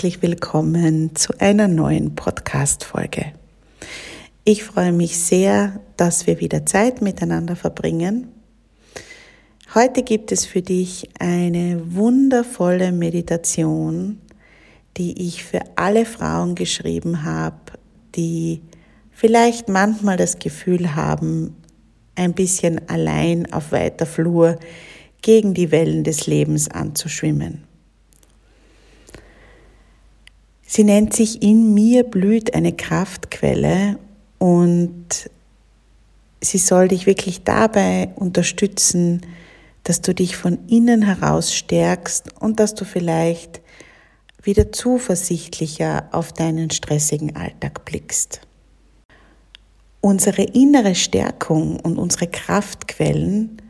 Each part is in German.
Herzlich willkommen zu einer neuen Podcast-Folge. Ich freue mich sehr, dass wir wieder Zeit miteinander verbringen. Heute gibt es für dich eine wundervolle Meditation, die ich für alle Frauen geschrieben habe, die vielleicht manchmal das Gefühl haben, ein bisschen allein auf weiter Flur gegen die Wellen des Lebens anzuschwimmen. Sie nennt sich In mir blüht eine Kraftquelle und sie soll dich wirklich dabei unterstützen, dass du dich von innen heraus stärkst und dass du vielleicht wieder zuversichtlicher auf deinen stressigen Alltag blickst. Unsere innere Stärkung und unsere Kraftquellen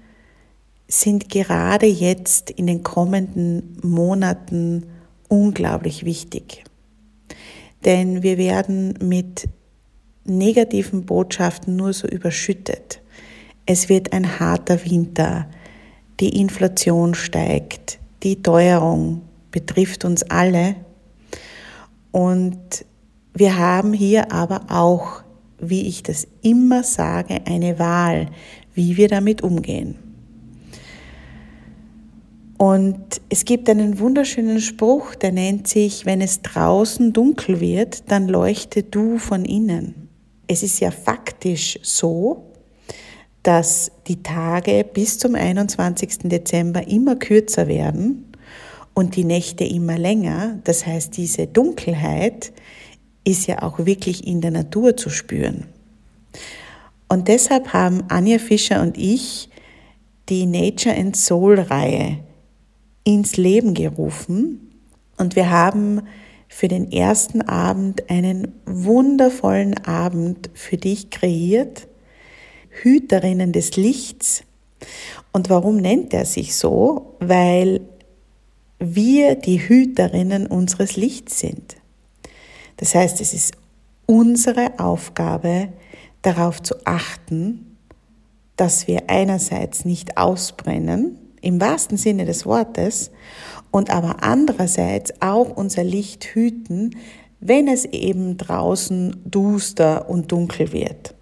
sind gerade jetzt in den kommenden Monaten unglaublich wichtig denn wir werden mit negativen Botschaften nur so überschüttet. Es wird ein harter Winter, die Inflation steigt, die Teuerung betrifft uns alle und wir haben hier aber auch, wie ich das immer sage, eine Wahl, wie wir damit umgehen. Und es gibt einen wunderschönen Spruch, der nennt sich, wenn es draußen dunkel wird, dann leuchte du von innen. Es ist ja faktisch so, dass die Tage bis zum 21. Dezember immer kürzer werden und die Nächte immer länger. Das heißt, diese Dunkelheit ist ja auch wirklich in der Natur zu spüren. Und deshalb haben Anja Fischer und ich die Nature and Soul Reihe ins Leben gerufen und wir haben für den ersten Abend einen wundervollen Abend für dich kreiert, Hüterinnen des Lichts. Und warum nennt er sich so? Weil wir die Hüterinnen unseres Lichts sind. Das heißt, es ist unsere Aufgabe, darauf zu achten, dass wir einerseits nicht ausbrennen, im wahrsten Sinne des Wortes, und aber andererseits auch unser Licht hüten, wenn es eben draußen duster und dunkel wird.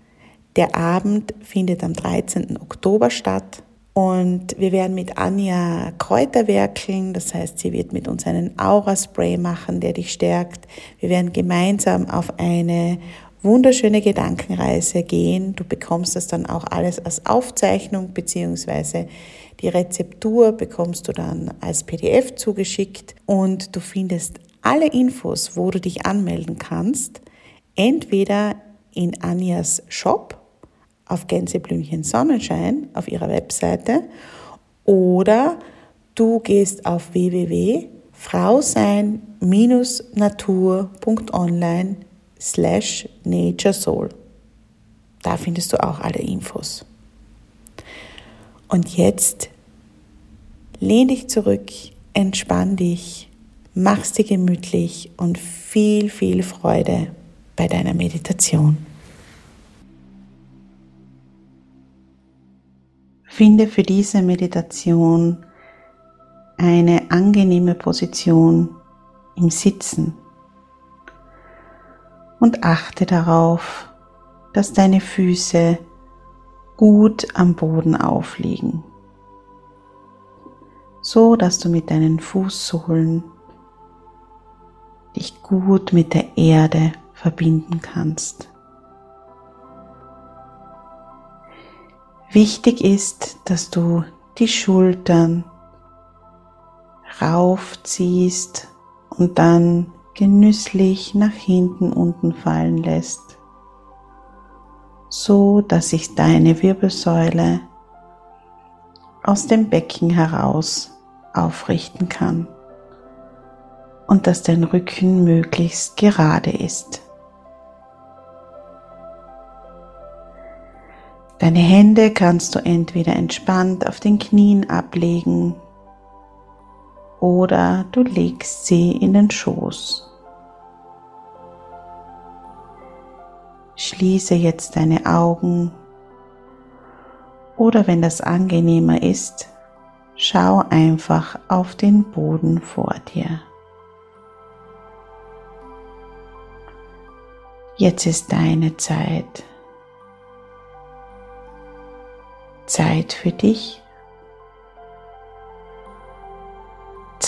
Der Abend findet am 13. Oktober statt und wir werden mit Anja Kräuter werkeln, das heißt, sie wird mit uns einen Aura-Spray machen, der dich stärkt. Wir werden gemeinsam auf eine wunderschöne Gedankenreise gehen. Du bekommst das dann auch alles als Aufzeichnung beziehungsweise die Rezeptur bekommst du dann als PDF zugeschickt und du findest alle Infos, wo du dich anmelden kannst, entweder in Anjas Shop auf Gänseblümchen Sonnenschein auf ihrer Webseite oder du gehst auf www.frausein-natur.online slash naturesoul. Da findest du auch alle Infos. Und jetzt lehn dich zurück, entspann dich, mach's dir gemütlich und viel, viel Freude bei deiner Meditation. Finde für diese Meditation eine angenehme Position im Sitzen und achte darauf, dass deine Füße gut am Boden aufliegen, so dass du mit deinen Fußsohlen dich gut mit der Erde verbinden kannst. Wichtig ist, dass du die Schultern raufziehst und dann genüsslich nach hinten unten fallen lässt, so dass sich deine Wirbelsäule aus dem Becken heraus aufrichten kann und dass dein Rücken möglichst gerade ist. Deine Hände kannst du entweder entspannt auf den Knien ablegen oder du legst sie in den Schoß. Schließe jetzt deine Augen oder wenn das angenehmer ist, schau einfach auf den Boden vor dir. Jetzt ist deine Zeit. Zeit für dich.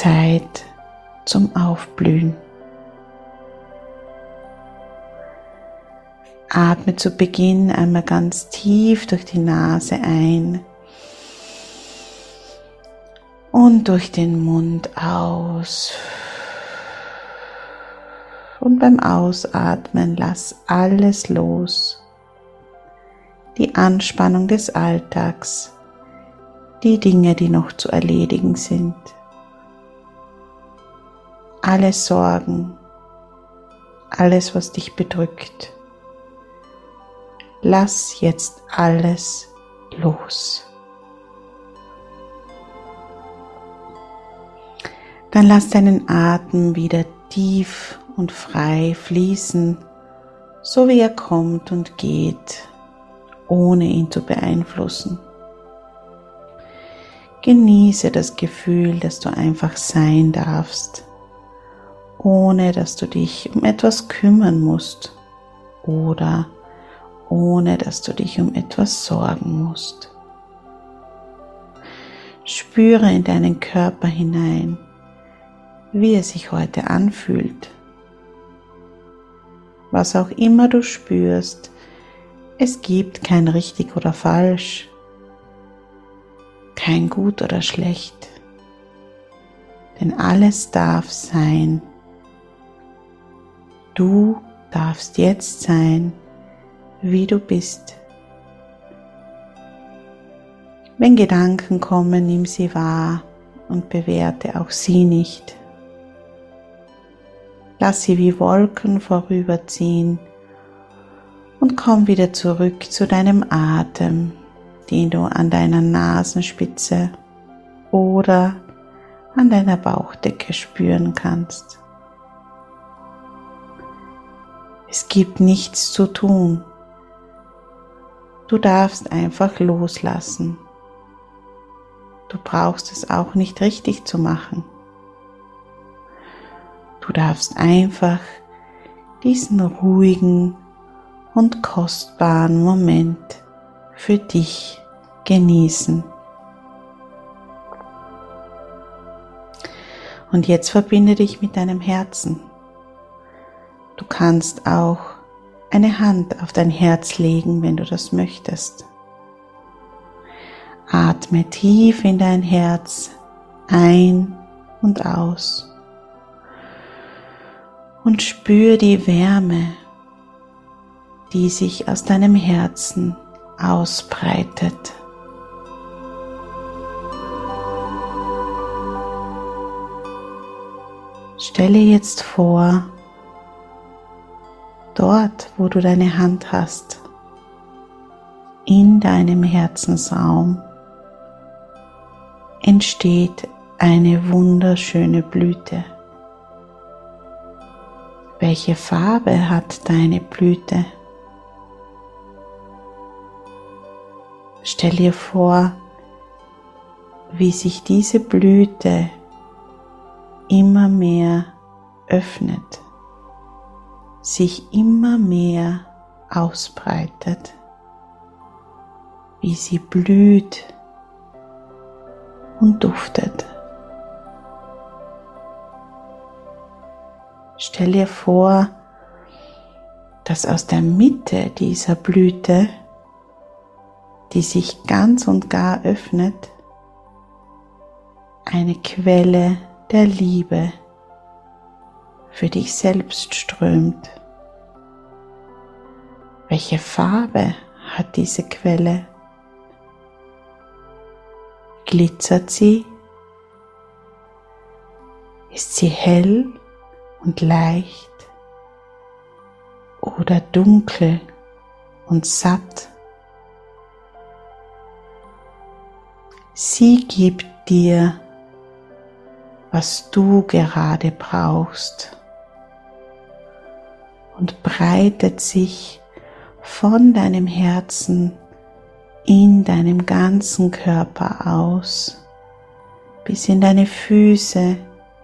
Zeit zum Aufblühen. Atme zu Beginn einmal ganz tief durch die Nase ein und durch den Mund aus. Und beim Ausatmen lass alles los. Die Anspannung des Alltags, die Dinge, die noch zu erledigen sind alle Sorgen, alles, was dich bedrückt. Lass jetzt alles los. Dann lass deinen Atem wieder tief und frei fließen, so wie er kommt und geht, ohne ihn zu beeinflussen. Genieße das Gefühl, dass du einfach sein darfst ohne dass du dich um etwas kümmern musst oder ohne dass du dich um etwas sorgen musst. Spüre in deinen Körper hinein, wie er sich heute anfühlt. Was auch immer du spürst, es gibt kein richtig oder falsch, kein gut oder schlecht, denn alles darf sein, Du darfst jetzt sein, wie du bist. Wenn Gedanken kommen, nimm sie wahr und bewerte auch sie nicht. Lass sie wie Wolken vorüberziehen und komm wieder zurück zu deinem Atem, den du an deiner Nasenspitze oder an deiner Bauchdecke spüren kannst. Es gibt nichts zu tun. Du darfst einfach loslassen. Du brauchst es auch nicht richtig zu machen. Du darfst einfach diesen ruhigen und kostbaren Moment für dich genießen. Und jetzt verbinde dich mit deinem Herzen. Du kannst auch eine Hand auf dein Herz legen, wenn du das möchtest. Atme tief in dein Herz ein und aus und spür die Wärme, die sich aus deinem Herzen ausbreitet. Stelle jetzt vor, dort, wo du deine Hand hast, in deinem Herzensraum entsteht eine wunderschöne Blüte. Welche Farbe hat deine Blüte? Stell dir vor, wie sich diese Blüte immer mehr öffnet, sich immer mehr ausbreitet, wie sie blüht und duftet. Stell dir vor, dass aus der Mitte dieser Blüte, die sich ganz und gar öffnet, eine Quelle der Liebe für dich selbst strömt. Welche Farbe hat diese Quelle? Glitzert sie? Ist sie hell und leicht oder dunkel und satt? Sie gibt dir, was du gerade brauchst und breitet sich von deinem Herzen in deinem ganzen Körper aus, bis in deine Füße,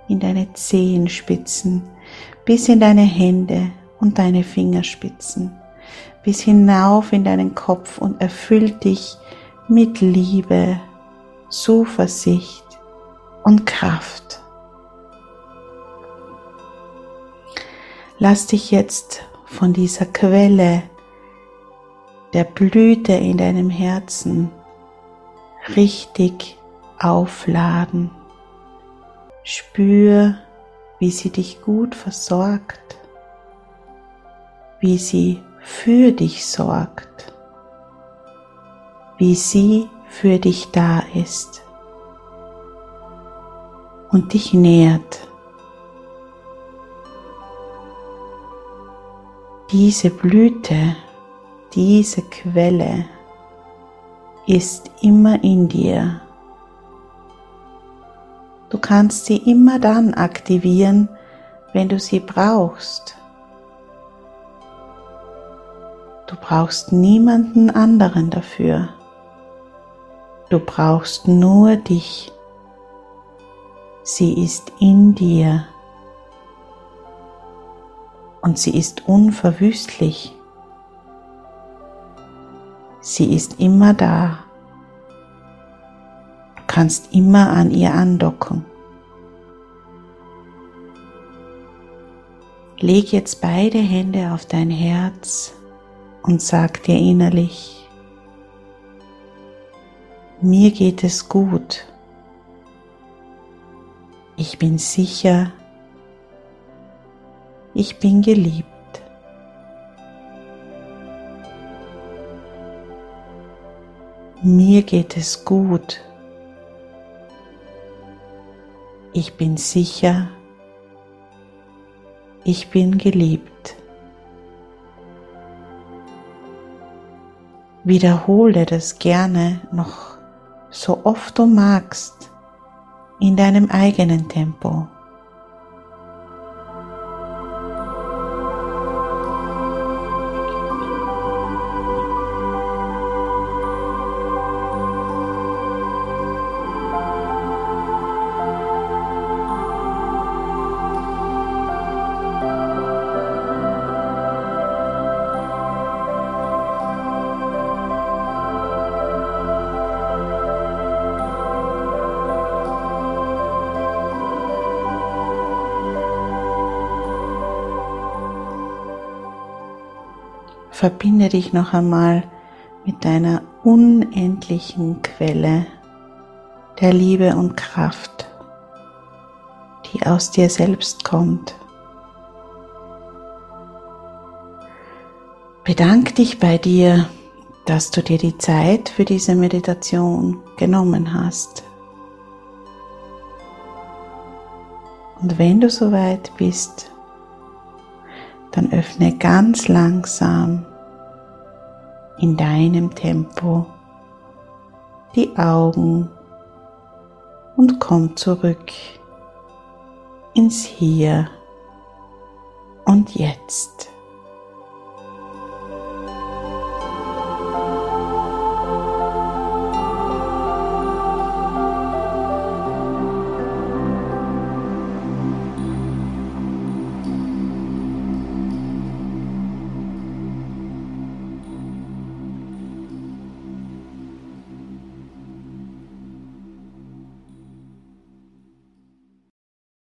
in deine Zehenspitzen, bis in deine Hände und deine Fingerspitzen, bis hinauf in deinen Kopf und erfüllt dich mit Liebe, Zuversicht und Kraft. Lass dich jetzt von dieser Quelle der Blüte in deinem Herzen richtig aufladen. Spür, wie sie dich gut versorgt, wie sie für dich sorgt, wie sie für dich da ist und dich nährt. Diese Blüte diese Quelle ist immer in dir. Du kannst sie immer dann aktivieren, wenn du sie brauchst. Du brauchst niemanden anderen dafür. Du brauchst nur dich. Sie ist in dir und sie ist unverwüstlich. Sie ist immer da. Du kannst immer an ihr andocken. Leg jetzt beide Hände auf dein Herz und sag dir innerlich, mir geht es gut. Ich bin sicher. Ich bin geliebt. Mir geht es gut. Ich bin sicher. Ich bin geliebt. Wiederhole das gerne noch so oft du magst in deinem eigenen Tempo. Verbinde dich noch einmal mit deiner unendlichen Quelle der Liebe und Kraft, die aus dir selbst kommt. Bedank dich bei dir, dass du dir die Zeit für diese Meditation genommen hast. Und wenn du soweit bist, dann öffne ganz langsam in deinem Tempo die Augen und komm zurück ins Hier und Jetzt.